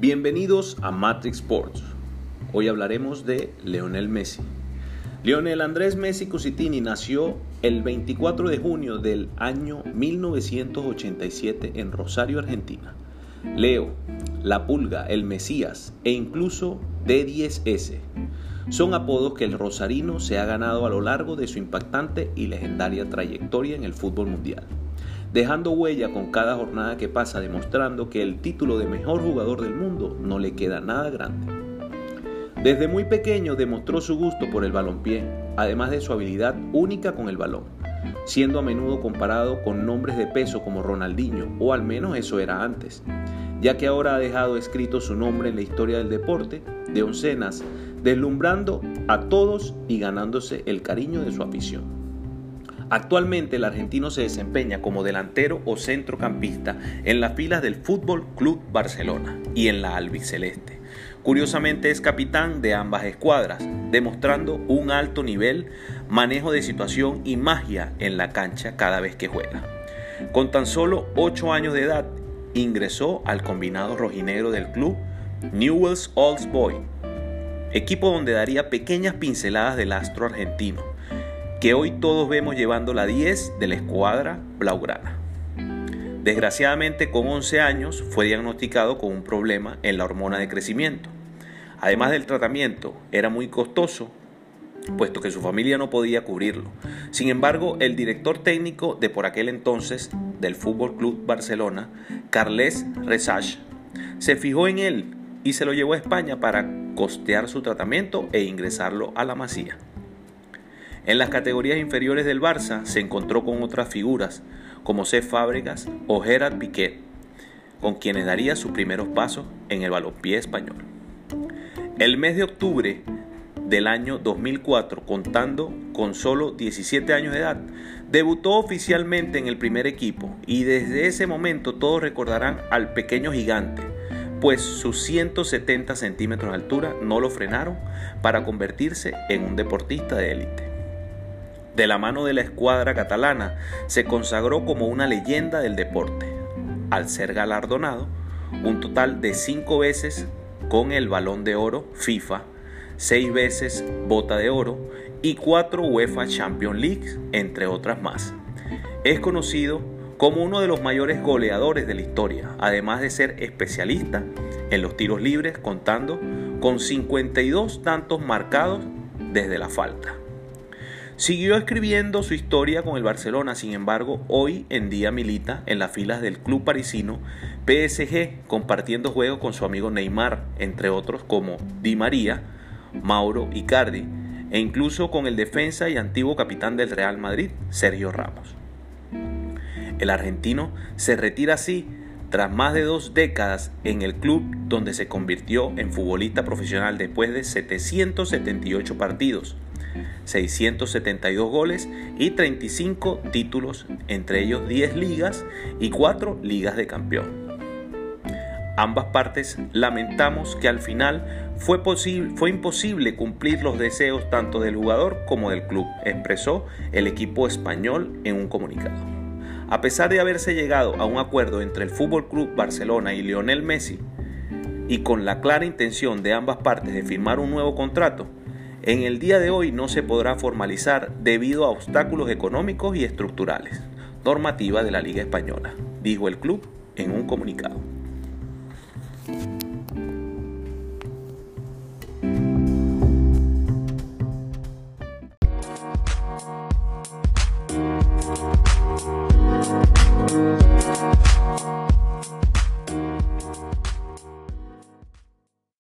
Bienvenidos a Matrix Sports. Hoy hablaremos de Leonel Messi. Lionel Andrés Messi Cusitini nació el 24 de junio del año 1987 en Rosario, Argentina. Leo, La Pulga, El Mesías e incluso D10S son apodos que el rosarino se ha ganado a lo largo de su impactante y legendaria trayectoria en el fútbol mundial dejando huella con cada jornada que pasa, demostrando que el título de mejor jugador del mundo no le queda nada grande. Desde muy pequeño demostró su gusto por el balompié, además de su habilidad única con el balón, siendo a menudo comparado con nombres de peso como Ronaldinho, o al menos eso era antes, ya que ahora ha dejado escrito su nombre en la historia del deporte de oncenas, deslumbrando a todos y ganándose el cariño de su afición. Actualmente el argentino se desempeña como delantero o centrocampista en las filas del Fútbol Club Barcelona y en la albiceleste. Curiosamente es capitán de ambas escuadras, demostrando un alto nivel, manejo de situación y magia en la cancha cada vez que juega. Con tan solo 8 años de edad, ingresó al combinado rojinegro del club Newell's Old Boy, equipo donde daría pequeñas pinceladas del astro argentino que hoy todos vemos llevando la 10 de la escuadra blaugrana. Desgraciadamente, con 11 años fue diagnosticado con un problema en la hormona de crecimiento. Además del tratamiento, era muy costoso, puesto que su familia no podía cubrirlo. Sin embargo, el director técnico de por aquel entonces del Fútbol Club Barcelona, Carles Resach, se fijó en él y se lo llevó a España para costear su tratamiento e ingresarlo a la Masía. En las categorías inferiores del Barça se encontró con otras figuras como C. Fábregas o Gerard Piquet, con quienes daría sus primeros pasos en el balompié español. El mes de octubre del año 2004, contando con solo 17 años de edad, debutó oficialmente en el primer equipo y desde ese momento todos recordarán al pequeño gigante, pues sus 170 centímetros de altura no lo frenaron para convertirse en un deportista de élite de la mano de la escuadra catalana, se consagró como una leyenda del deporte, al ser galardonado un total de cinco veces con el balón de oro FIFA, seis veces bota de oro y cuatro UEFA Champions League, entre otras más. Es conocido como uno de los mayores goleadores de la historia, además de ser especialista en los tiros libres, contando con 52 tantos marcados desde la falta. Siguió escribiendo su historia con el Barcelona, sin embargo, hoy en día milita en las filas del club parisino PSG, compartiendo juegos con su amigo Neymar, entre otros como Di María, Mauro Icardi, e incluso con el defensa y antiguo capitán del Real Madrid, Sergio Ramos. El argentino se retira así tras más de dos décadas en el club donde se convirtió en futbolista profesional después de 778 partidos 672 goles y 35 títulos, entre ellos 10 ligas y 4 ligas de campeón. Ambas partes lamentamos que al final fue, fue imposible cumplir los deseos tanto del jugador como del club, expresó el equipo español en un comunicado. A pesar de haberse llegado a un acuerdo entre el Fútbol Club Barcelona y Lionel Messi, y con la clara intención de ambas partes de firmar un nuevo contrato, en el día de hoy no se podrá formalizar debido a obstáculos económicos y estructurales, normativa de la Liga Española, dijo el club en un comunicado.